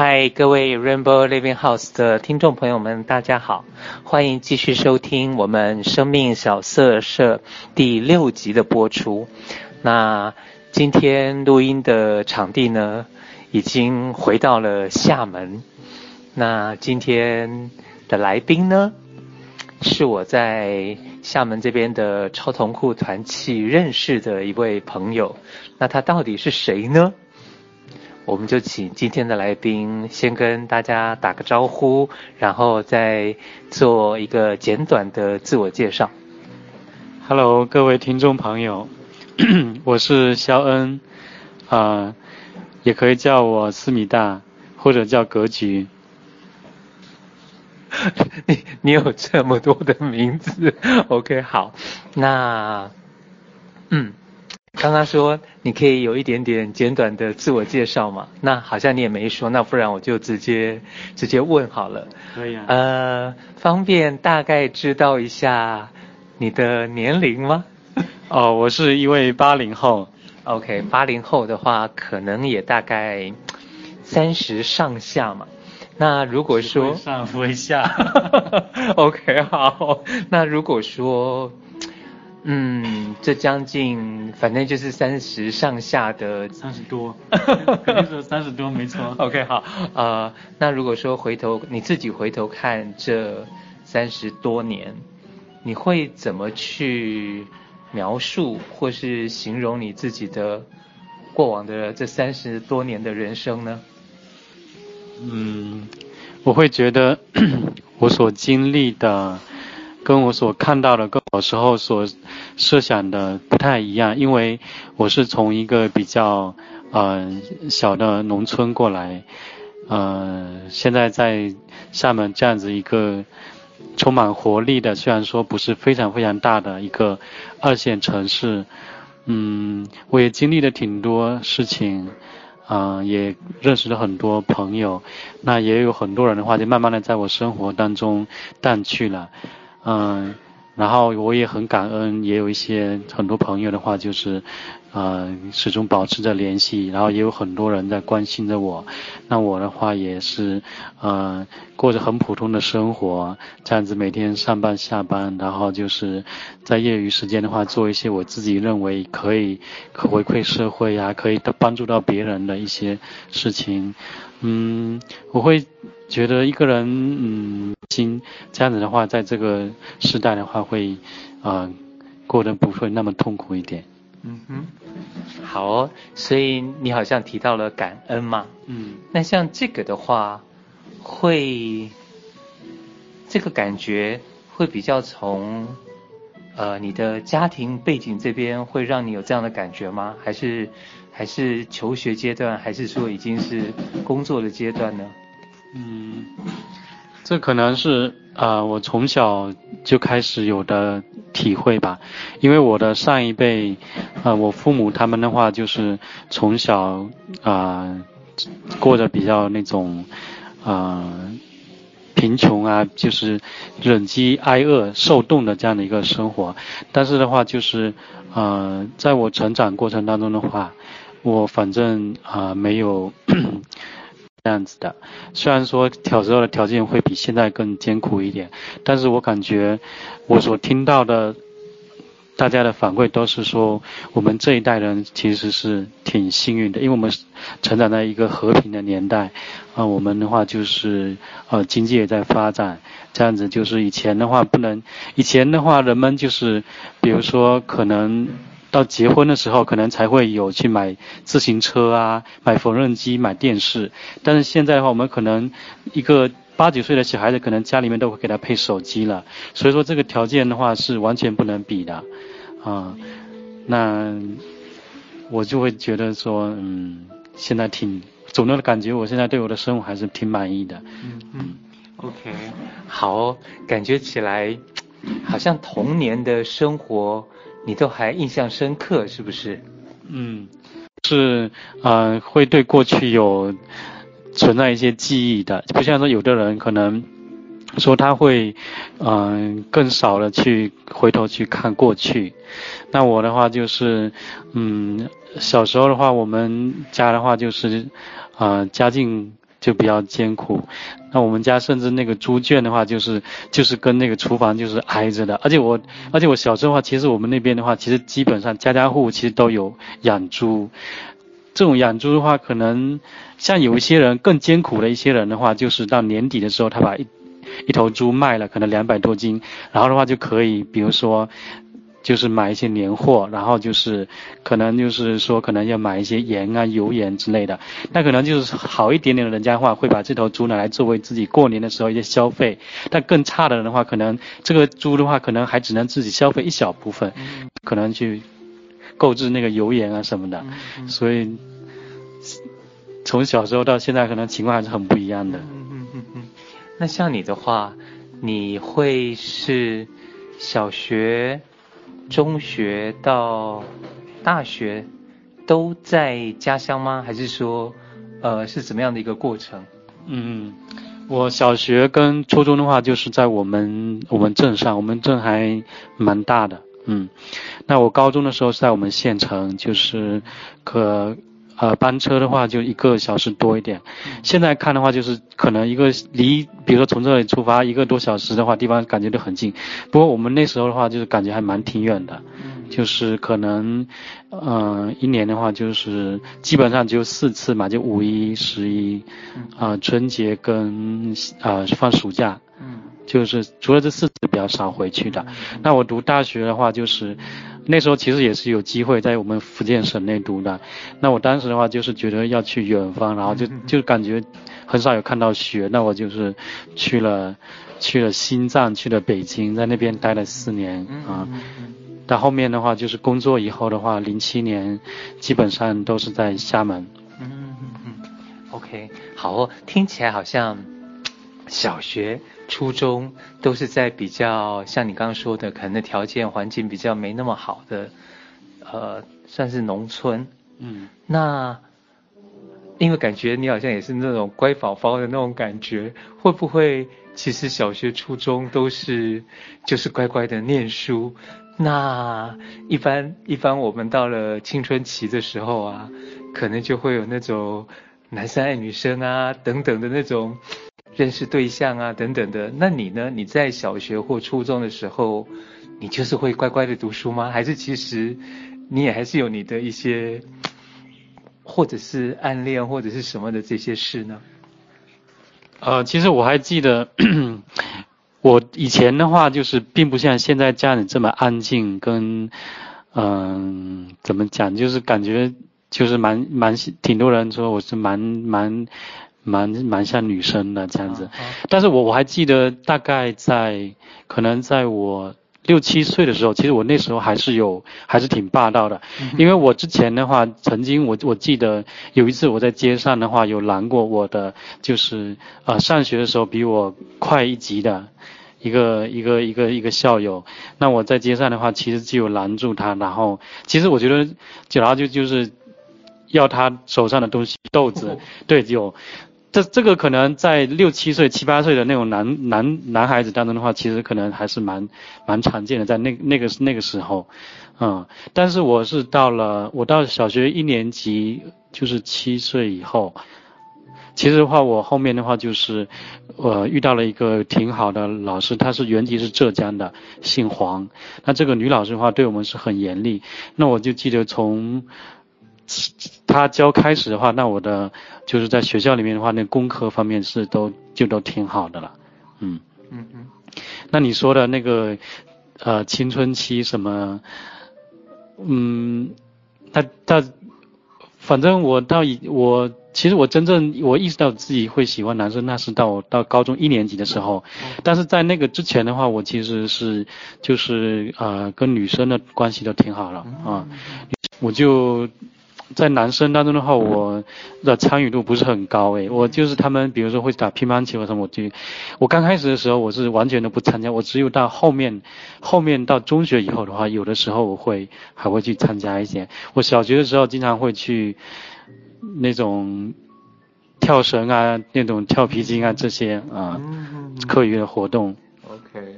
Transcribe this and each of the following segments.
嗨，各位 Rainbow Living House 的听众朋友们，大家好，欢迎继续收听我们生命小色舍第六集的播出。那今天录音的场地呢，已经回到了厦门。那今天的来宾呢，是我在厦门这边的超同库团契认识的一位朋友。那他到底是谁呢？我们就请今天的来宾先跟大家打个招呼，然后再做一个简短的自我介绍。Hello，各位听众朋友，我是肖恩，啊、呃，也可以叫我思密达，或者叫格局。你你有这么多的名字？OK，好，那嗯。刚刚说你可以有一点点简短的自我介绍嘛？那好像你也没说，那不然我就直接直接问好了。可以啊。呃，方便大概知道一下你的年龄吗？哦，我是一位八零后。OK，八零后的话，可能也大概三十上下嘛。那如果说上不会下。OK，好。那如果说。嗯，这将近，反正就是三十上下的，三十多，肯定是三十多，没错。OK，好，呃，那如果说回头你自己回头看这三十多年，你会怎么去描述或是形容你自己的过往的这三十多年的人生呢？嗯，我会觉得 我所经历的。跟我所看到的，跟小时候所设想的不太一样，因为我是从一个比较呃小的农村过来，呃，现在在厦门这样子一个充满活力的，虽然说不是非常非常大的一个二线城市，嗯，我也经历了挺多事情，啊、也认识了很多朋友，那也有很多人的话，就慢慢的在我生活当中淡去了。嗯，然后我也很感恩，也有一些很多朋友的话，就是，呃，始终保持着联系，然后也有很多人在关心着我。那我的话也是，呃，过着很普通的生活，这样子每天上班下班，然后就是在业余时间的话，做一些我自己认为可以回馈社会呀，可以帮助到别人的一些事情。嗯，我会。觉得一个人，嗯，心这样子的话，在这个时代的话会，啊、呃，过得不会那么痛苦一点。嗯哼，好哦，所以你好像提到了感恩嘛。嗯。那像这个的话，会，这个感觉会比较从，呃，你的家庭背景这边会让你有这样的感觉吗？还是，还是求学阶段，还是说已经是工作的阶段呢？嗯，这可能是啊、我从小就开始有的体会吧。因为我的上一辈，啊、我父母他们的话就是从小啊、过着比较那种啊、贫穷啊，就是忍饥挨饿受冻的这样的一个生活。但是的话就是呃，在我成长过程当中的话，我反正啊、没有。这样子的，虽然说小时候的条件会比现在更艰苦一点，但是我感觉我所听到的大家的反馈都是说，我们这一代人其实是挺幸运的，因为我们成长在一个和平的年代，啊，我们的话就是呃经济也在发展，这样子就是以前的话不能，以前的话人们就是比如说可能。到结婚的时候，可能才会有去买自行车啊，买缝纫机，买电视。但是现在的话，我们可能一个八九岁的小孩子，可能家里面都会给他配手机了。所以说，这个条件的话是完全不能比的，啊，那我就会觉得说，嗯，现在挺总的感觉，我现在对我的生活还是挺满意的。嗯嗯，OK，好，感觉起来好像童年的生活。你都还印象深刻是不是？嗯，是嗯、呃，会对过去有存在一些记忆的，不像说有的人可能说他会嗯、更少的去回头去看过去。那我的话就是嗯小时候的话，我们家的话就是啊、家境就比较艰苦。那我们家甚至那个猪圈的话，就是就是跟那个厨房就是挨着的。而且我而且我小时候的话，其实我们那边的话，其实基本上家家户户其实都有养猪。这种养猪的话，可能像有一些人更艰苦的一些人的话，就是到年底的时候，他把一一头猪卖了，可能两百多斤，然后的话就可以，比如说。就是买一些年货，然后就是可能就是说可能要买一些盐啊、油盐之类的。那可能就是好一点点的人家的话，会把这头猪拿来作为自己过年的时候一些消费。但更差的人的话，可能这个猪的话，可能还只能自己消费一小部分，可能去购置那个油盐啊什么的。所以从小时候到现在，可能情况还是很不一样的。嗯嗯嗯嗯。那像你的话，你会是小学？中学到大学都在家乡吗？还是说，呃，是怎么样的一个过程？嗯，我小学跟初中的话，就是在我们我们镇上，我们镇还蛮大的。嗯，那我高中的时候是在我们县城，就是可。呃，班车的话就一个小时多一点。现在看的话，就是可能一个离，比如说从这里出发一个多小时的话，地方感觉都很近。不过我们那时候的话，就是感觉还蛮挺远的，就是可能，嗯、呃，一年的话就是基本上就四次嘛，就五一、十一，啊、呃，春节跟啊、呃、放暑假。就是除了这四次比较少回去的。那我读大学的话，就是那时候其实也是有机会在我们福建省内读的。那我当时的话就是觉得要去远方，然后就 就感觉很少有看到雪。那我就是去了去了西藏，去了北京，在那边待了四年啊。到后面的话就是工作以后的话，零七年基本上都是在厦门。嗯嗯嗯。OK，好哦，听起来好像小学。初中都是在比较像你刚刚说的，可能条件环境比较没那么好的，呃，算是农村。嗯。那因为感觉你好像也是那种乖宝宝的那种感觉，会不会其实小学、初中都是就是乖乖的念书？那一般一般我们到了青春期的时候啊，可能就会有那种男生爱女生啊等等的那种。认识对象啊，等等的。那你呢？你在小学或初中的时候，你就是会乖乖的读书吗？还是其实你也还是有你的一些，或者是暗恋或者是什么的这些事呢？呃，其实我还记得，我以前的话就是并不像现在家里这么安静，跟嗯、怎么讲，就是感觉就是蛮蛮挺多人说我是蛮蛮。蛮蛮像女生的这样子，但是我我还记得大概在可能在我六七岁的时候，其实我那时候还是有还是挺霸道的，因为我之前的话曾经我我记得有一次我在街上的话有拦过我的就是呃上学的时候比我快一级的一个一个一个一个校友，那我在街上的话其实就有拦住他，然后其实我觉得然后就就是要他手上的东西豆子，对有。这这个可能在六七岁、七八岁的那种男男男孩子当中的话，其实可能还是蛮蛮常见的，在那那个那个时候，嗯，但是我是到了我到小学一年级，就是七岁以后，其实的话，我后面的话就是，我遇到了一个挺好的老师，她是原籍是浙江的，姓黄，那这个女老师的话对我们是很严厉，那我就记得从。他教开始的话，那我的就是在学校里面的话，那功课方面是都就都挺好的了，嗯嗯嗯。那你说的那个呃青春期什么，嗯，他他反正我到以我其实我真正我意识到自己会喜欢男生，那是到到高中一年级的时候，但是在那个之前的话，我其实是就是呃跟女生的关系都挺好了啊，我就。在男生当中的话，我的参与度不是很高诶，我就是他们，比如说会打乒乓球什么，我就，我刚开始的时候我是完全都不参加，我只有到后面，后面到中学以后的话，有的时候我会还会去参加一些。我小学的时候经常会去那种跳绳啊，那种跳皮筋啊这些啊，课余的活动。OK，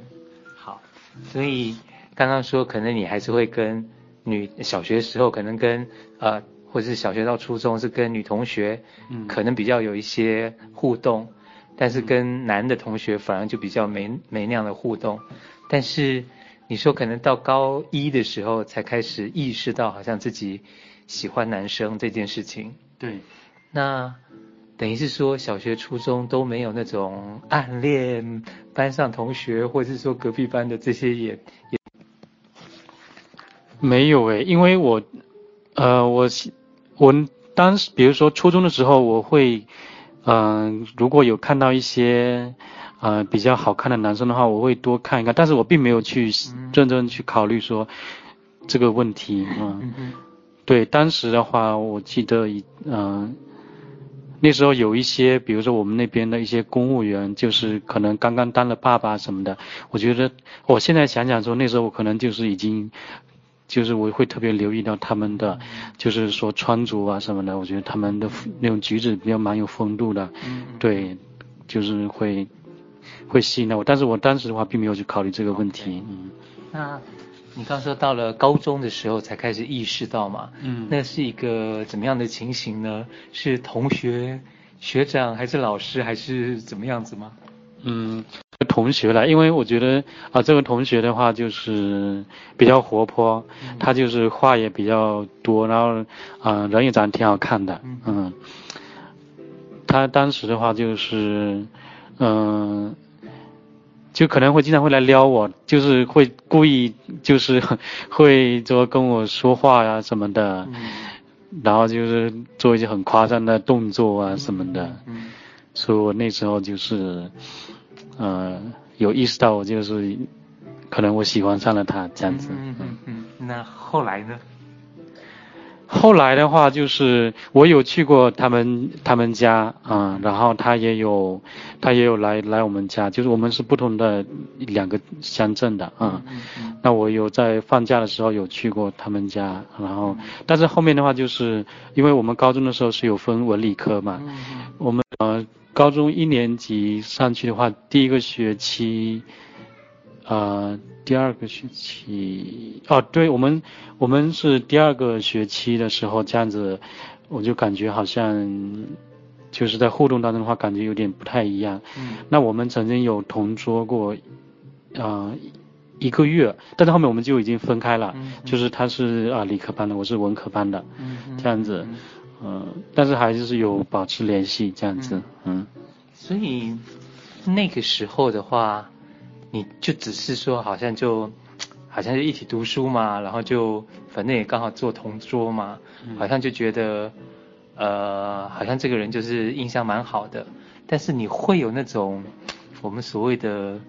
好，所以刚刚说可能你还是会跟女小学的时候可能跟呃。或者是小学到初中是跟女同学，嗯，可能比较有一些互动，嗯、但是跟男的同学反而就比较没没那样的互动。但是你说可能到高一的时候才开始意识到好像自己喜欢男生这件事情。对，那等于是说小学、初中都没有那种暗恋班上同学，或者是说隔壁班的这些也也没有诶，因为我呃我。我当时，比如说初中的时候，我会，嗯、呃，如果有看到一些，呃，比较好看的男生的话，我会多看一看，但是我并没有去认真去考虑说这个问题，嗯，对，当时的话，我记得，嗯、呃，那时候有一些，比如说我们那边的一些公务员，就是可能刚刚当了爸爸什么的，我觉得，我现在想想说，那时候我可能就是已经。就是我会特别留意到他们的，就是说穿着啊什么的，我觉得他们的那种举止比较蛮有风度的，对，就是会会吸引到我，但是我当时的话并没有去考虑这个问题。嗯，那你刚说到了高中的时候才开始意识到嘛？嗯，那是一个怎么样的情形呢？是同学、学长还是老师还是怎么样子吗？嗯。同学了，因为我觉得啊，这个同学的话就是比较活泼，他就是话也比较多，然后啊人也长得挺好看的，嗯，他当时的话就是嗯，就可能会经常会来撩我，就是会故意就是 会说跟我说话呀什么的，然后就是做一些很夸张的动作啊什么的，所以我那时候就是。嗯，有意识到我就是，可能我喜欢上了他这样子。嗯嗯嗯。那后来呢？后来的话就是我有去过他们他们家啊、然后他也有他也有来来我们家，就是我们是不同的两个乡镇的啊。那我有在放假的时候有去过他们家，然后但是后面的话就是因为我们高中的时候是有分文理科嘛，我们呃。高中一年级上去的话，第一个学期，呃，第二个学期，哦，对，我们我们是第二个学期的时候这样子，我就感觉好像就是在互动当中的话，感觉有点不太一样。嗯。那我们曾经有同桌过，啊、呃，一个月，但是后面我们就已经分开了。嗯。就是他是啊、呃、理科班的，我是文科班的。嗯。这样子。嗯嗯，但是还是有保持联系这样子，嗯。嗯，所以那个时候的话，你就只是说好像就，好像就一起读书嘛，然后就反正也刚好坐同桌嘛，嗯，好像就觉得，呃，好像这个人就是印象蛮好的。但是你会有那种我们所谓的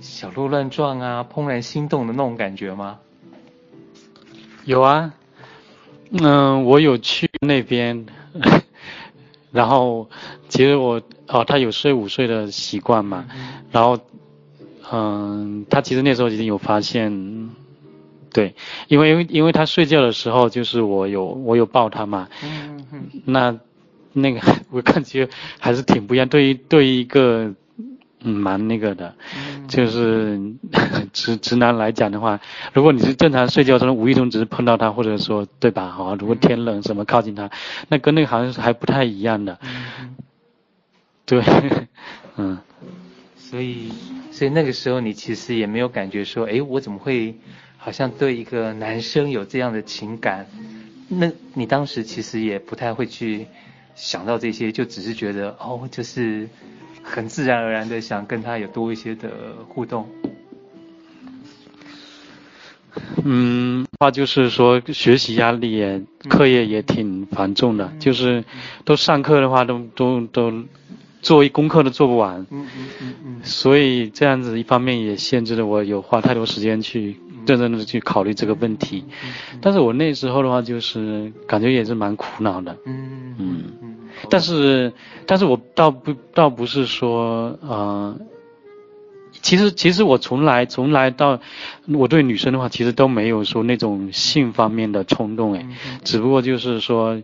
小鹿乱撞啊、怦然心动的那种感觉吗？有啊。嗯，我有去那边，然后其实我哦，他有睡午睡的习惯嘛，然后嗯，他其实那时候已经有发现，对，因为因为因为他睡觉的时候就是我有我有抱他嘛，那那个我感觉还是挺不一样，对于对于一个。嗯，蛮那个的，就是 直直男来讲的话，如果你是正常睡觉中无意中只是碰到他，或者说对吧？好，如果天冷什么靠近他，那跟那个好像是还不太一样的。嗯，对，嗯。所以，所以那个时候你其实也没有感觉说，哎，我怎么会好像对一个男生有这样的情感？那你当时其实也不太会去想到这些，就只是觉得哦，就是。很自然而然的想跟他有多一些的互动。嗯，话就是说学习压力也，课业也挺繁重的，嗯、就是都上课的话都都都做一功课都做不完。嗯嗯嗯嗯。所以这样子一方面也限制了我有花太多时间去认真的去考虑这个问题。嗯、但是我那时候的话就是感觉也是蛮苦恼的。嗯嗯。嗯但是，但是我倒不倒不是说，呃，其实其实我从来从来到，我对女生的话其实都没有说那种性方面的冲动诶，只不过就是说，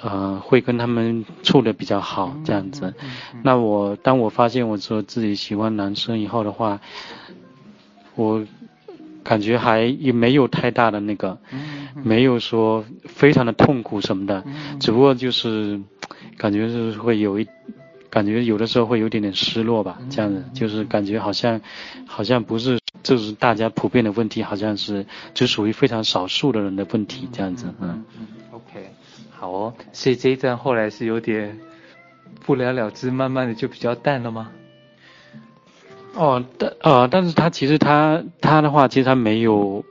呃，会跟他们处的比较好这样子。那我当我发现我说自己喜欢男生以后的话，我感觉还也没有太大的那个，没有说非常的痛苦什么的，只不过就是感觉是会有一，感觉有的时候会有点点失落吧，这样子就是感觉好像好像不是这是大家普遍的问题，好像是只属于非常少数的人的问题这样子，嗯嗯，OK，好哦，所以这一段后来是有点不了了之，慢慢的就比较淡了吗？哦，但呃，但是他其实他他的话，其实他没有，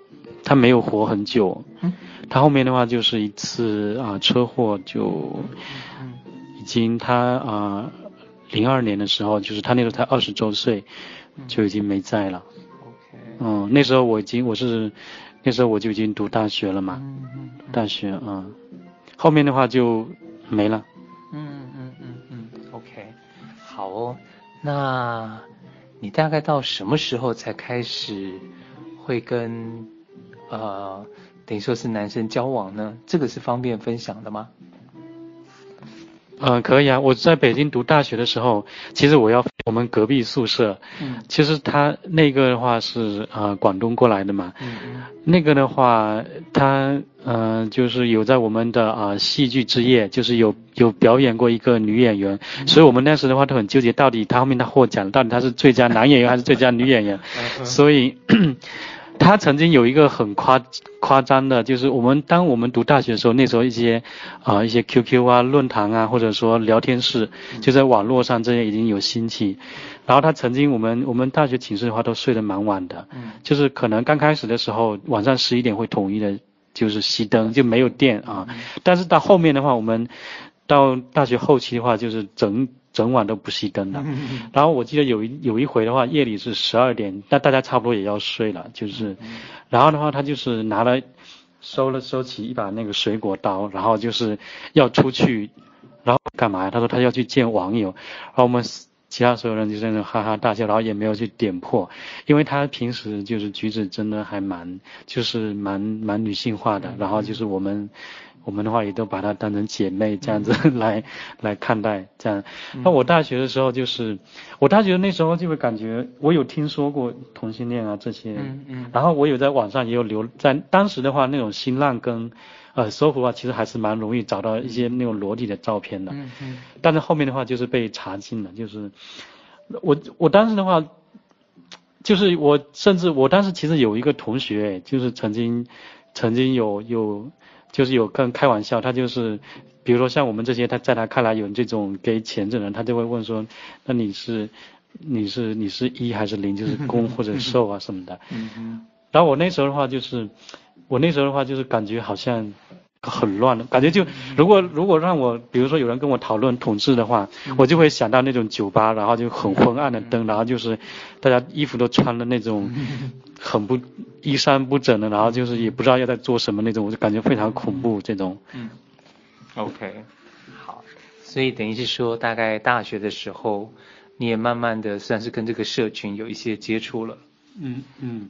他没有活很久。嗯。他后面的话就是一次啊、呃、车祸就，已经他啊零二年的时候，就是他那时候才二十周岁，就已经没在了。嗯，那时候我已经我是，那时候我就已经读大学了嘛。嗯嗯。大学啊、嗯，后面的话就没了。嗯嗯嗯嗯。OK，好哦，那。你大概到什么时候才开始会跟呃等于说是男生交往呢？这个是方便分享的吗？呃，可以啊。我在北京读大学的时候，其实我要我们隔壁宿舍，嗯，其实他那个的话是呃广东过来的嘛，嗯嗯，那个的话他呃就是有在我们的啊、呃、戏剧之夜，就是有有表演过一个女演员，嗯，所以我们那时的话都很纠结，到底他后面他获奖了，到底他是最佳男演员还是最佳女演员，所以。他曾经有一个很夸夸张的，就是我们当我们读大学的时候，那时候一些啊、呃、一些 QQ 啊论坛啊，或者说聊天室，就在网络上这些已经有兴起。然后他曾经我们我们大学寝室的话都睡得蛮晚的，就是可能刚开始的时候晚上十一点会统一的，就是熄灯就没有电啊。但是到后面的话，我们到大学后期的话，就是整。整晚都不熄灯的，然后我记得有一有一回的话，夜里是十二点，那大家差不多也要睡了，就是，然后的话他就是拿了收了收起一把那个水果刀，然后就是要出去，然后干嘛呀？他说他要去见网友，然后我们其他所有人就在那哈哈大笑，然后也没有去点破，因为他平时就是举止真的还蛮就是蛮蛮女性化的，然后就是我们。我们的话也都把她当成姐妹这样子 来、嗯、来看待，这样。那我大学的时候就是，我大学那时候就会感觉，我有听说过同性恋啊这些，嗯嗯。然后我有在网上也有留，在当时的话那种新浪跟，呃搜狐啊，其实还是蛮容易找到一些那种裸体的照片的，嗯嗯。但是后面的话就是被查禁了，就是，我我当时的话，就是我甚至我当时其实有一个同学，就是曾经曾经有有。就是有跟开玩笑，他就是，比如说像我们这些，他在他看来有这种给钱的人，他就会问说，那你是，你是你是一还是零，就是 攻或者受啊什么的。嗯然后我那时候的话就是，我那时候的话就是感觉好像很乱的，感觉就如果如果让我，比如说有人跟我讨论统治的话，我就会想到那种酒吧，然后就很昏暗的灯，然后就是大家衣服都穿的那种。很不衣衫不整的，然后就是也不知道要在做什么那种，我就感觉非常恐怖这种。嗯，OK，好，所以等于是说，大概大学的时候，你也慢慢的算是跟这个社群有一些接触了。嗯嗯，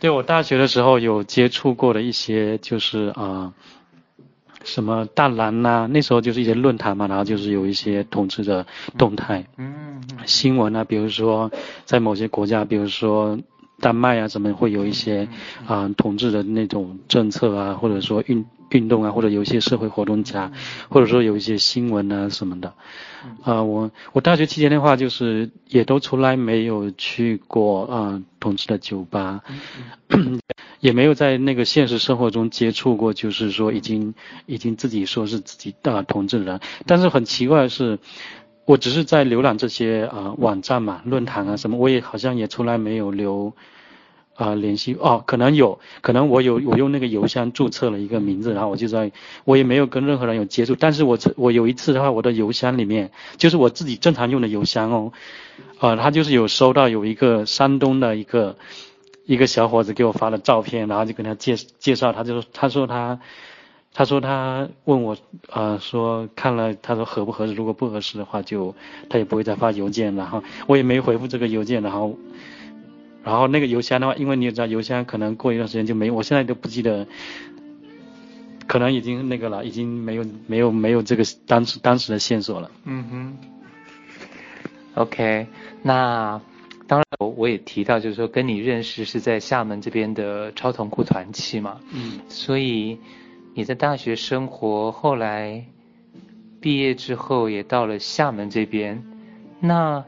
对，我大学的时候有接触过的一些，就是啊、呃，什么大蓝呐、啊，那时候就是一些论坛嘛，然后就是有一些统治的动态，嗯，嗯新闻啊，比如说在某些国家，比如说。丹麦啊，怎么会有一些啊、呃、统治的那种政策啊，或者说运运动啊，或者有一些社会活动家，或者说有一些新闻啊什么的。啊、呃，我我大学期间的话，就是也都从来没有去过啊、呃、统治的酒吧，也没有在那个现实生活中接触过，就是说已经已经自己说是自己的、呃、统治的人。但是很奇怪的是。我只是在浏览这些啊、呃、网站嘛，论坛啊什么，我也好像也从来没有留啊、联系哦，可能有，可能我有我用那个邮箱注册了一个名字，然后我就在，我也没有跟任何人有接触，但是我我有一次的话，我的邮箱里面就是我自己正常用的邮箱哦，呃，他就是有收到有一个山东的一个一个小伙子给我发的照片，然后就跟他介介绍，他就说他说他。他说他问我，呃，说看了，他说合不合适，如果不合适的话就，就他也不会再发邮件，然后我也没回复这个邮件，然后，然后那个邮箱的话，因为你也知道邮箱可能过一段时间就没有，我现在都不记得，可能已经那个了，已经没有没有没有这个当时当时的线索了。嗯哼。OK，那。当然我我也提到，就是说跟你认识是在厦门这边的超同库团契嘛，嗯，所以你在大学生活后来毕业之后也到了厦门这边，那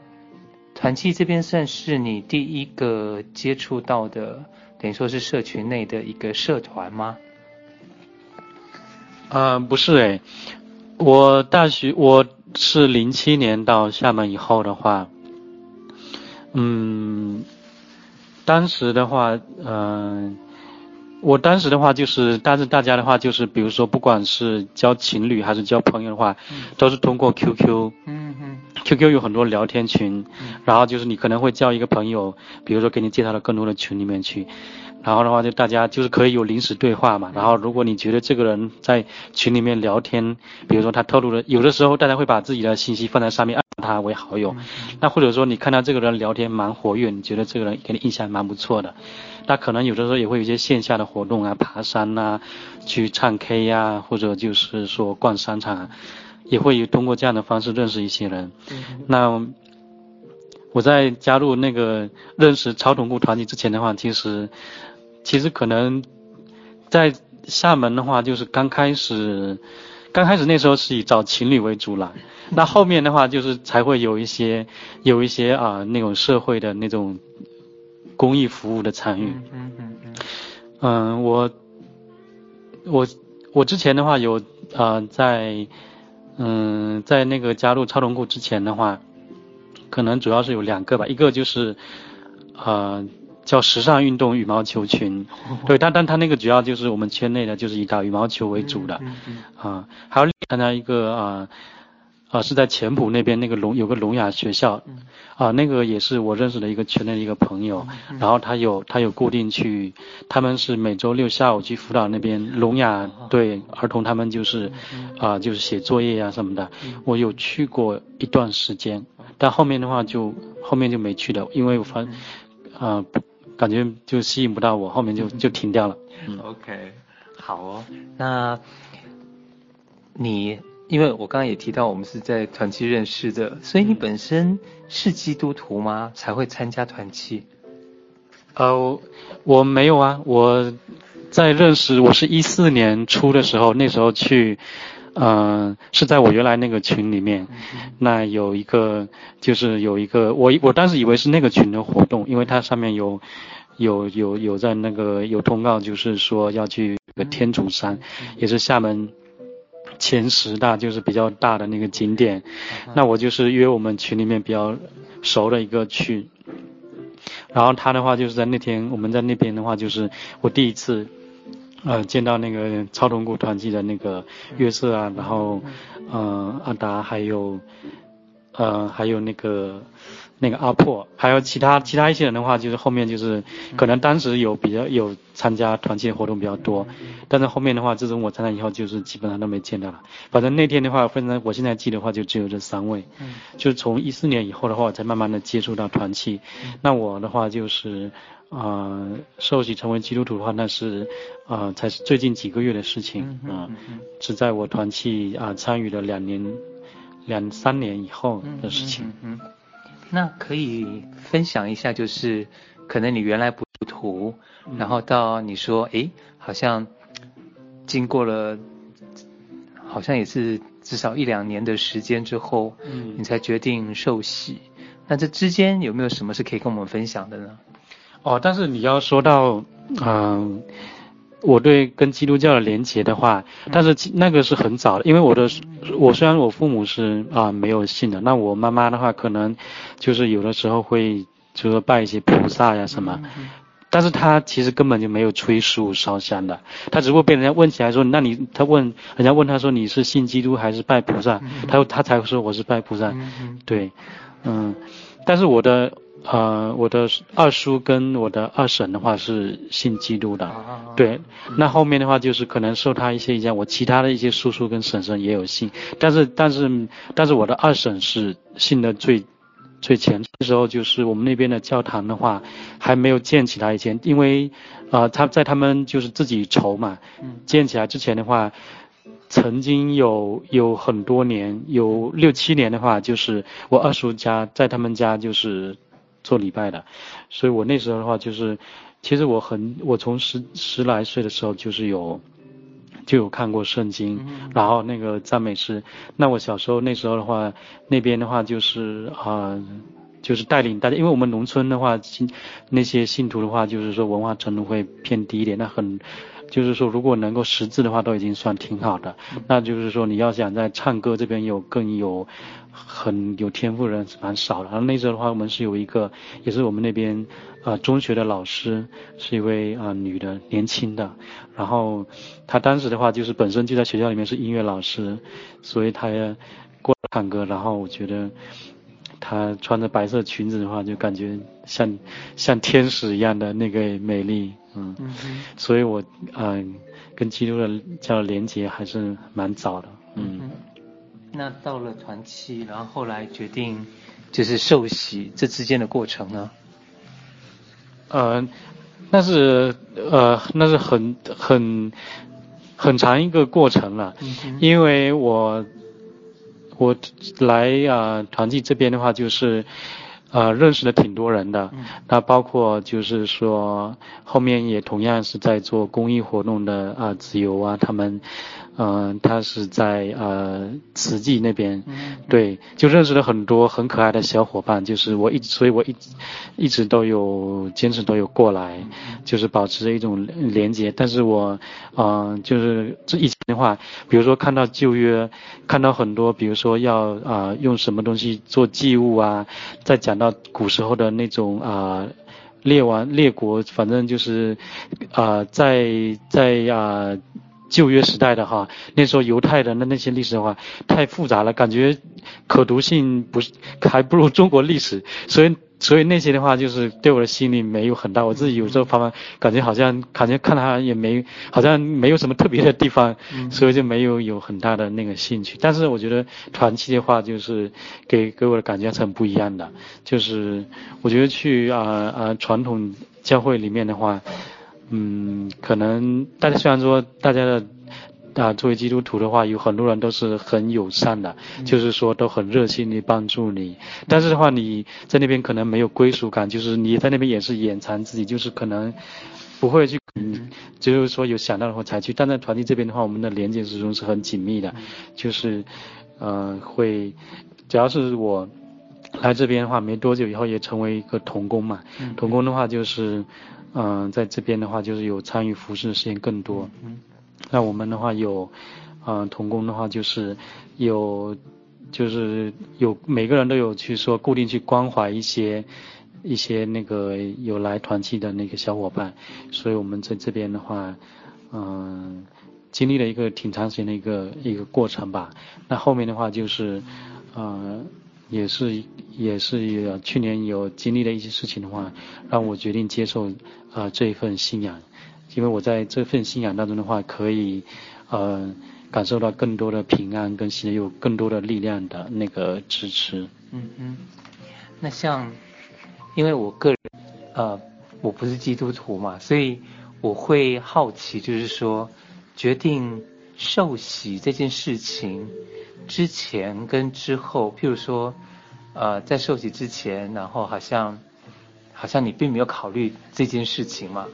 团契这边算是你第一个接触到的，等于说是社群内的一个社团吗？呃，不是诶，我大学我是零七年到厦门以后的话，嗯，当时的话，嗯、我当时的话就是，但是大家的话就是，比如说不管是交情侣还是交朋友的话，嗯、都是通过 QQ，嗯嗯，QQ 有很多聊天群，嗯、然后就是你可能会交一个朋友，比如说给你介绍到更多的群里面去。然后的话，就大家就是可以有临时对话嘛。然后如果你觉得这个人在群里面聊天，比如说他透露了，有的时候大家会把自己的信息放在上面，按他为好友。那或者说你看到这个人聊天蛮活跃，你觉得这个人给你印象蛮不错的，那可能有的时候也会有一些线下的活动啊，爬山啊，去唱 K 呀、啊，或者就是说逛商场啊，也会通过这样的方式认识一些人。那我在加入那个认识超同步团体之前的话，其实。其实可能在厦门的话，就是刚开始，刚开始那时候是以找情侣为主啦。那后面的话，就是才会有一些有一些啊那种社会的那种公益服务的参与。嗯嗯嗯。嗯，我我我之前的话有啊在嗯在那个加入超龙库之前的话，可能主要是有两个吧，一个就是啊。叫时尚运动羽毛球群，对，但但他那个主要就是我们圈内的，就是以打羽毛球为主的，啊，还有参加一个啊啊是在前埔那边那个聋有个聋哑学校，啊，那个也是我认识的一个圈内的一个朋友，然后他有他有固定去，他们是每周六下午去辅导那边聋哑对儿童，他们就是啊就是写作业呀、啊、什么的，我有去过一段时间，但后面的话就后面就没去了，因为我发啊不。感觉就吸引不到我，后面就就停掉了。嗯，OK，好哦。那你因为我刚刚也提到我们是在团契认识的，所以你本身是基督徒吗？才会参加团契？呃，我没有啊。我在认识，我是一四年初的时候，那时候去。嗯、呃，是在我原来那个群里面，那有一个就是有一个我我当时以为是那个群的活动，因为它上面有有有有在那个有通告，就是说要去个天竺山，也是厦门前十大就是比较大的那个景点，那我就是约我们群里面比较熟的一个去，然后他的话就是在那天我们在那边的话就是我第一次。呃，见到那个超同库团契的那个约瑟啊，然后，呃，阿达还有，呃，还有那个那个阿破，还有其他其他一些人的话，就是后面就是可能当时有比较有参加团契的活动比较多，但是后面的话，自从我参加以后，就是基本上都没见到了。反正那天的话，反正我现在记的话，就只有这三位。嗯。就是从一四年以后的话，我才慢慢的接触到团契。那我的话就是。啊、呃，受洗成为基督徒的话，那是啊、呃，才是最近几个月的事情啊，是在我团契啊参与了两年、两三年以后的事情。嗯，嗯，嗯，那可以分享一下，就是可能你原来不基督徒，然后到你说，哎，好像经过了，好像也是至少一两年的时间之后，嗯，你才决定受洗。那这之间有没有什么是可以跟我们分享的呢？哦，但是你要说到，嗯、呃，我对跟基督教的连结的话，但是那个是很早的，因为我的，我虽然我父母是啊、呃、没有信的，那我妈妈的话可能就是有的时候会就是拜一些菩萨呀什么，但是她其实根本就没有吹十五烧香的，她只不过被人家问起来说，那你他问人家问他说你是信基督还是拜菩萨，他他才说我是拜菩萨，对，嗯，但是我的。呃，我的二叔跟我的二婶的话是信基督的，对。那后面的话就是可能受他一些影响，我其他的一些叔叔跟婶婶也有信，但是但是但是我的二婶是信的最最前。那时候就是我们那边的教堂的话还没有建起来以前，因为啊、呃、他在他们就是自己筹嘛，建起来之前的话，曾经有有很多年，有六七年的话，就是我二叔家在他们家就是。做礼拜的，所以我那时候的话就是，其实我很我从十十来岁的时候就是有就有看过圣经，嗯、然后那个赞美诗。那我小时候那时候的话，那边的话就是啊、呃，就是带领大家，因为我们农村的话，信那些信徒的话，就是说文化程度会偏低一点，那很。就是说，如果能够识字的话，都已经算挺好的。那就是说，你要想在唱歌这边有更有很有天赋的人是蛮少的。然后那时候的话，我们是有一个，也是我们那边啊、呃、中学的老师，是一位啊、呃、女的，年轻的。然后她当时的话，就是本身就在学校里面是音乐老师，所以她也过来唱歌。然后我觉得。她穿着白色裙子的话，就感觉像像天使一样的那个美丽，嗯，嗯所以我嗯、呃、跟基督的教的连接还是蛮早的，嗯，嗯。那到了团契，然后后来决定就是受洗，这之间的过程呢？呃，那是呃那是很很很长一个过程了，嗯、因为我。我来啊，团契这边的话就是，呃，认识了挺多人的，那包括就是说后面也同样是在做公益活动的啊，自由啊他们。嗯、呃，他是在呃慈济那边，对，就认识了很多很可爱的小伙伴，就是我一，所以我一直一直都有坚持都有过来，就是保持着一种连接。但是我，嗯、呃，就是这以前的话，比如说看到旧约，看到很多，比如说要啊、呃、用什么东西做祭物啊，再讲到古时候的那种啊、呃、列王列国，反正就是啊、呃、在在啊。呃旧约时代的哈，那时候犹太人的那些历史的话太复杂了，感觉可读性不是还不如中国历史，所以所以那些的话就是对我的心里没有很大，我自己有时候反而感觉好像感觉看他也没好像没有什么特别的地方，所以就没有有很大的那个兴趣。但是我觉得传奇的话就是给给我的感觉是很不一样的，就是我觉得去啊啊传统教会里面的话。嗯，可能大家虽然说大家的啊，作为基督徒的话，有很多人都是很友善的，嗯、就是说都很热心的帮助你。但是的话，你在那边可能没有归属感，就是你在那边也是掩藏自己，就是可能不会去，嗯，就是说有想到的话才去。但在团体这边的话，我们的连接始终是很紧密的，就是呃会，只要是我来这边的话，没多久以后也成为一个童工嘛。嗯、同工的话就是。嗯、呃，在这边的话就是有参与服饰的时间更多。嗯，那我们的话有，嗯、呃，同工的话就是有，就是有每个人都有去说固定去关怀一些一些那个有来团契的那个小伙伴，所以我们在这边的话，嗯、呃，经历了一个挺长时间的一个一个过程吧。那后面的话就是，呃。也是也是去年有经历的一些事情的话，让我决定接受啊、呃、这一份信仰，因为我在这份信仰当中的话，可以呃感受到更多的平安跟喜乐，有更多的力量的那个支持。嗯嗯，那像因为我个人呃我不是基督徒嘛，所以我会好奇，就是说决定受洗这件事情。之前跟之后，譬如说，呃，在受洗之前，然后好像，好像你并没有考虑这件事情嘛，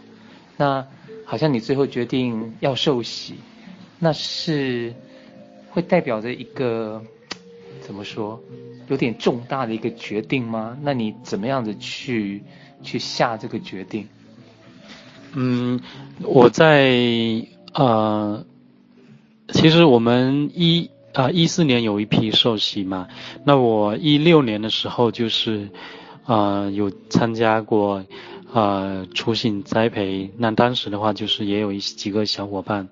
那好像你最后决定要受洗，那是会代表着一个怎么说，有点重大的一个决定吗？那你怎么样子去去下这个决定？嗯，我在呃，其实我们一。啊，一四年有一批受洗嘛，那我一六年的时候就是，啊、呃，有参加过，啊，出信栽培。那当时的话就是也有一几个小伙伴。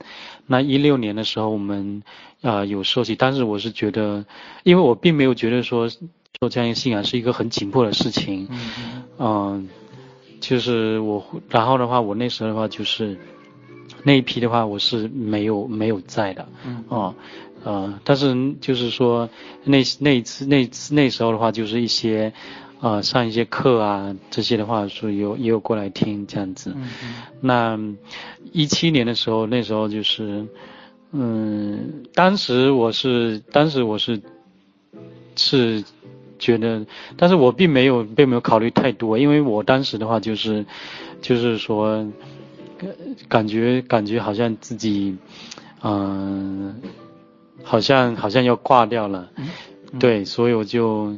那一六年的时候我们啊、呃、有受洗，但是我是觉得，因为我并没有觉得说做这样一个信仰是一个很紧迫的事情，嗯，就是我，然后的话我那时候的话就是，那一批的话我是没有没有在的，嗯，哦。呃，但是就是说，那那一次那次那时候的话，就是一些，呃，上一些课啊，这些的话，说有也有过来听这样子。嗯嗯。那一七年的时候，那时候就是，嗯，当时我是当时我是是觉得，但是我并没有并没有考虑太多，因为我当时的话就是，就是说，感觉感觉好像自己，嗯、呃，好像好像要挂掉了，嗯、对，所以我就，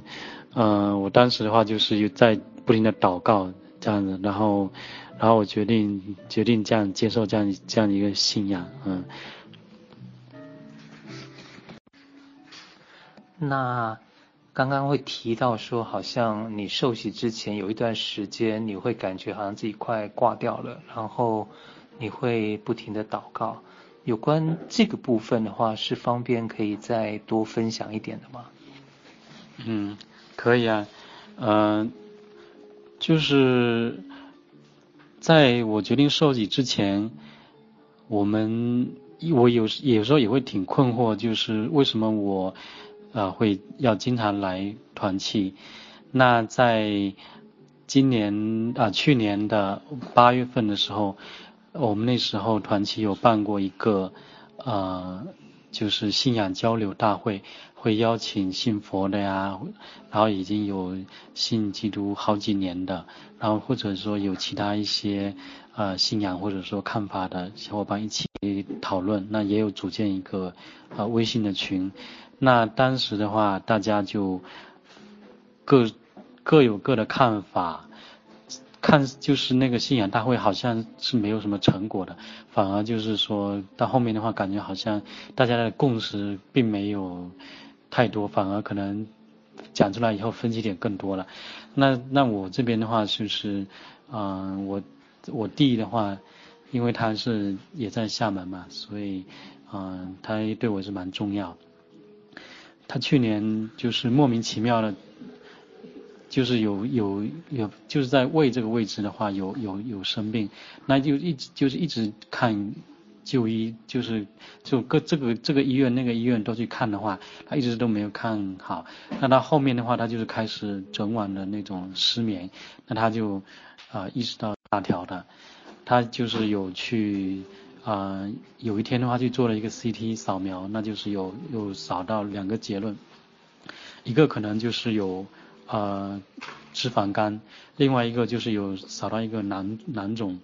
嗯、呃，我当时的话就是有在不停的祷告这样子，然后，然后我决定决定这样接受这样这样一个信仰，嗯。那刚刚会提到说，好像你受洗之前有一段时间，你会感觉好像自己快挂掉了，然后你会不停的祷告。有关这个部分的话，是方便可以再多分享一点的吗？嗯，可以啊，嗯、就是在我决定受洗之前，我们我有有时候也会挺困惑，就是为什么我。啊，会要经常来团契。那在今年啊，去年的八月份的时候，我们那时候团契有办过一个呃，就是信仰交流大会，会邀请信佛的呀，然后已经有信基督好几年的，然后或者说有其他一些呃信仰或者说看法的小伙伴一起讨论。那也有组建一个呃微信的群。那当时的话，大家就各各有各的看法，看就是那个信仰大会好像是没有什么成果的，反而就是说到后面的话，感觉好像大家的共识并没有太多，反而可能讲出来以后分歧点更多了。那那我这边的话就是，嗯、我我弟的话，因为他是也在厦门嘛，所以嗯、他对我是蛮重要的。他去年就是莫名其妙的，就是有有有，就是在胃这个位置的话有有有生病，那就一直就是一直看就医，就是就各这个这个医院那个医院都去看的话，他一直都没有看好。那他后面的话，他就是开始整晚的那种失眠，那他就啊、意识到大条的，他就是有去。啊、有一天的话去做了一个 CT 扫描，那就是有有扫到两个结论，一个可能就是有呃脂肪肝，另外一个就是有扫到一个囊囊肿，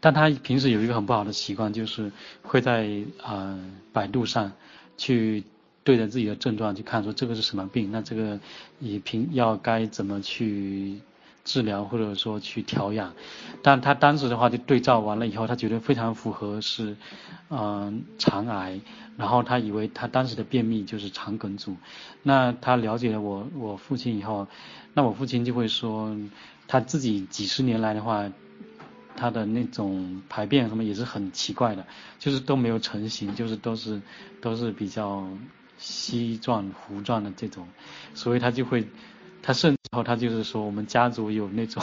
但他平时有一个很不好的习惯，就是会在啊、百度上去对着自己的症状去看，说这个是什么病，那这个你平要该怎么去。治疗或者说去调养，但他当时的话就对照完了以后，他觉得非常符合是，嗯、肠癌，然后他以为他当时的便秘就是肠梗阻，那他了解了我我父亲以后，那我父亲就会说，他自己几十年来的话，他的那种排便什么也是很奇怪的，就是都没有成型，就是都是都是比较稀状糊状的这种，所以他就会。他甚至后，他就是说，我们家族有那种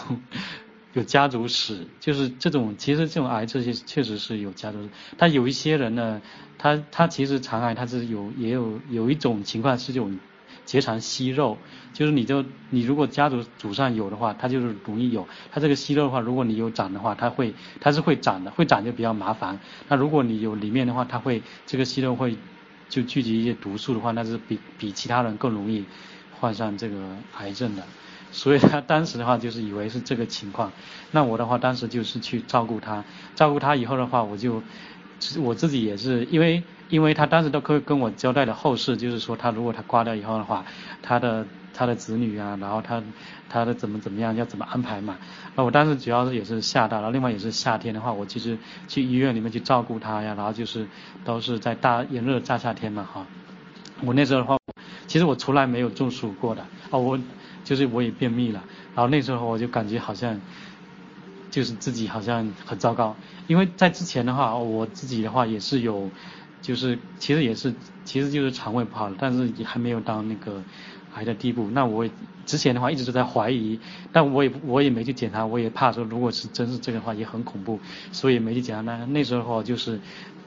有家族史，就是这种其实这种癌这些确实是有家族史。但有一些人呢，他他其实肠癌他是有也有有一种情况是这种结肠息肉，就是你就你如果家族祖上有的话，他就是容易有。他这个息肉的话，如果你有长的话，他会他是会长的，会长就比较麻烦。那如果你有里面的话，他会这个息肉会就聚集一些毒素的话，那是比比其他人更容易。患上这个癌症的，所以他当时的话就是以为是这个情况。那我的话当时就是去照顾他，照顾他以后的话，我就我自己也是因为因为他当时都可以跟我交代的后事，就是说他如果他挂掉以后的话，他的他的子女啊，然后他他的怎么怎么样要怎么安排嘛。那我当时主要是也是吓到了，另外也是夏天的话，我其实去医院里面去照顾他呀，然后就是都是在大炎热大夏天嘛哈。我那时候的话。其实我从来没有中暑过的啊，我就是我也便秘了，然后那时候我就感觉好像就是自己好像很糟糕，因为在之前的话，我自己的话也是有，就是其实也是其实就是肠胃不好，但是也还没有到那个癌的地步。那我之前的话一直都在怀疑，但我也我也没去检查，我也怕说如果是真是这个话也很恐怖，所以没去检查。那那时候就是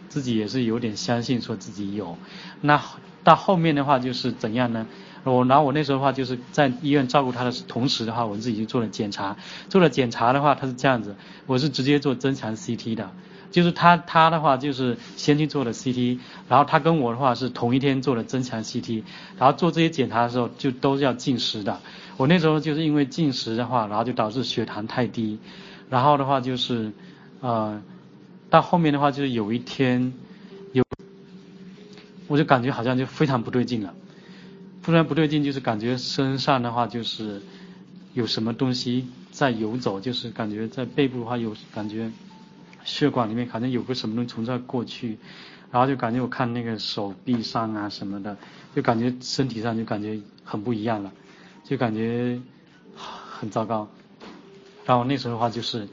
自己也是有点相信说自己有，那。到后面的话就是怎样呢？我然后我那时候的话就是在医院照顾他的同时的话，我自己就做了检查。做了检查的话，他是这样子，我是直接做增强 CT 的。就是他他的话就是先去做的 CT，然后他跟我的话是同一天做了增强 CT，然后做这些检查的时候就都是要禁食的。我那时候就是因为禁食的话，然后就导致血糖太低，然后的话就是，呃，到后面的话就是有一天有，我就感觉好像就非常不对劲了，突然不对劲就是感觉身上的话就是有什么东西在游走，就是感觉在背部的话有感觉血管里面好像有个什么东西从这过去，然后就感觉我看那个手臂上啊什么的，就感觉身体上就感觉很不一样了。就感觉很糟糕，然后那时候的话就是，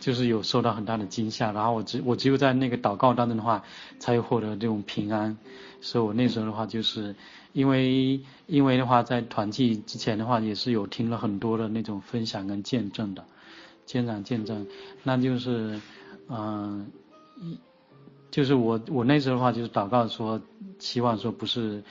就是有受到很大的惊吓，然后我只我只有在那个祷告当中的话，才有获得这种平安，所以我那时候的话就是，因为因为的话在团契之前的话也是有听了很多的那种分享跟见证的，见证见证，那就是嗯，一就是我我那时候的话就是祷告说，希望说不是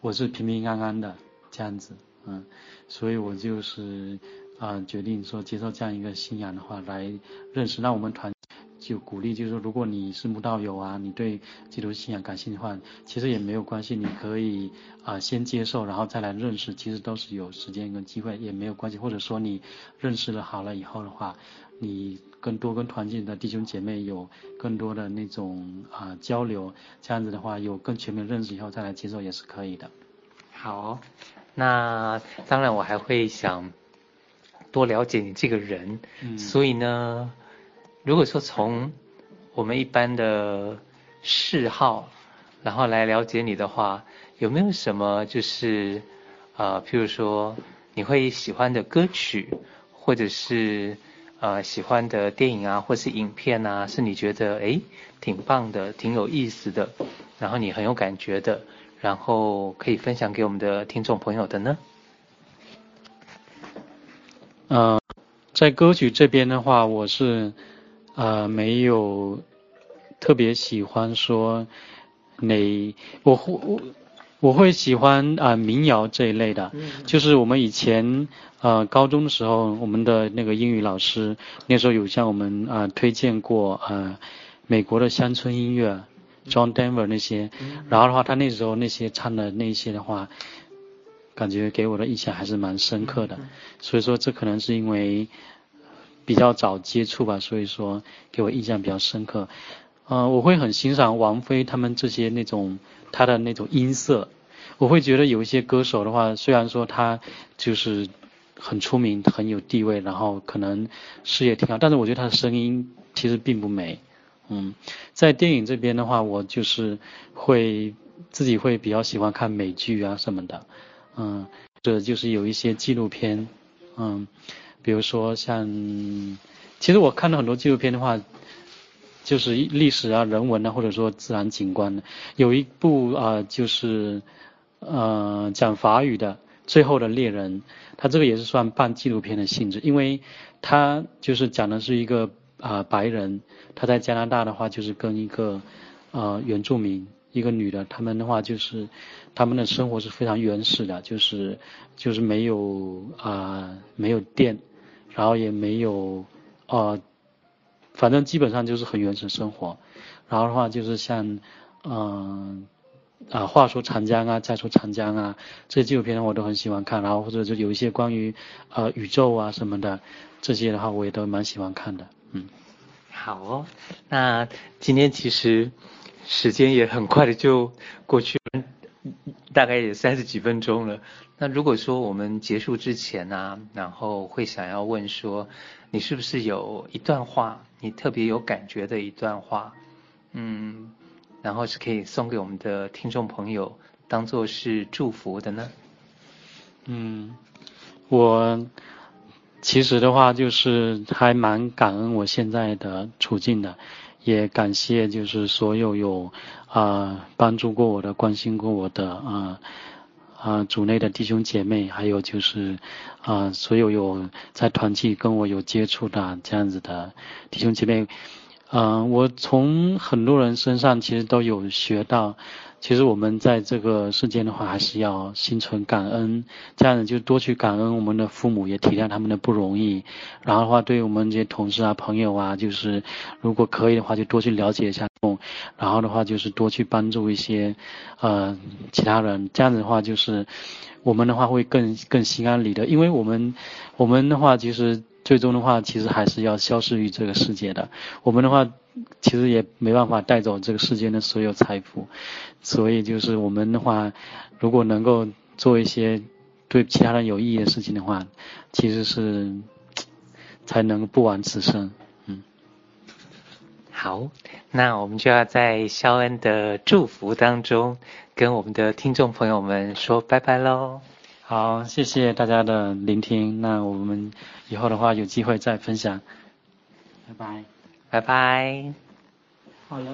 我是平平安安的这样子。嗯，所以我就是啊、决定说接受这样一个信仰的话来认识。那我们团就鼓励，就是说，如果你是慕道友啊，你对基督信仰感兴趣的话，其实也没有关系，你可以啊、先接受，然后再来认识，其实都是有时间跟机会，也没有关系。或者说你认识了好了以后的话，你更多跟团建的弟兄姐妹有更多的那种啊、交流，这样子的话有更全面认识以后再来接受也是可以的。好。那当然，我还会想多了解你这个人。嗯。所以呢，如果说从我们一般的嗜好，然后来了解你的话，有没有什么就是呃，譬如说你会喜欢的歌曲，或者是呃喜欢的电影啊，或是影片啊，是你觉得诶挺棒的，挺有意思的，然后你很有感觉的？然后可以分享给我们的听众朋友的呢？呃，在歌曲这边的话，我是呃没有特别喜欢说哪，我会我我会喜欢啊、呃、民谣这一类的，就是我们以前呃高中的时候，我们的那个英语老师那时候有向我们啊、呃、推荐过呃美国的乡村音乐。John Denver 那些，然后的话，他那时候那些唱的那些的话，感觉给我的印象还是蛮深刻的。所以说，这可能是因为比较早接触吧，所以说给我印象比较深刻。呃，我会很欣赏王菲他们这些那种他的那种音色，我会觉得有一些歌手的话，虽然说他就是很出名、很有地位，然后可能事业挺好，但是我觉得他的声音其实并不美。嗯，在电影这边的话，我就是会自己会比较喜欢看美剧啊什么的，嗯，这就是有一些纪录片，嗯，比如说像，其实我看了很多纪录片的话，就是历史啊、人文啊，或者说自然景观的，有一部啊、就是，呃，讲法语的《最后的猎人》，它这个也是算半纪录片的性质，因为它就是讲的是一个。啊、白人他在加拿大的话，就是跟一个呃原住民一个女的，他们的话就是他们的生活是非常原始的，就是就是没有啊、没有电，然后也没有呃，反正基本上就是很原始生活。然后的话就是像嗯啊、话说长江啊，再说长江啊，这些纪录片我都很喜欢看。然后或者就有一些关于呃宇宙啊什么的这些的话，我也都蛮喜欢看的。嗯，好哦。那今天其实时间也很快的就过去，大概也三十几分钟了。那如果说我们结束之前呢、然后会想要问说，你是不是有一段话，你特别有感觉的一段话，嗯，然后是可以送给我们的听众朋友，当做是祝福的呢？嗯，我。其实的话，就是还蛮感恩我现在的处境的，也感谢就是所有有啊、帮助过我的、关心过我的啊啊组内的弟兄姐妹，还有就是啊、所有有在团契跟我有接触的这样子的弟兄姐妹，嗯、我从很多人身上其实都有学到。其实我们在这个世间的话，还是要心存感恩，这样子就多去感恩我们的父母，也体谅他们的不容易。然后的话，对于我们这些同事啊、朋友啊，就是如果可以的话，就多去了解一下。然后的话，就是多去帮助一些呃其他人，这样子的话，就是我们的话会更更心安理得，因为我们我们的话，其实最终的话，其实还是要消失于这个世界的。我们的话。其实也没办法带走这个世间的所有财富，所以就是我们的话，如果能够做一些对其他人有意义的事情的话，其实是才能不枉此生。嗯，好，那我们就要在肖恩的祝福当中，跟我们的听众朋友们说拜拜喽。好，谢谢大家的聆听，那我们以后的话有机会再分享，拜拜。拜拜。好了。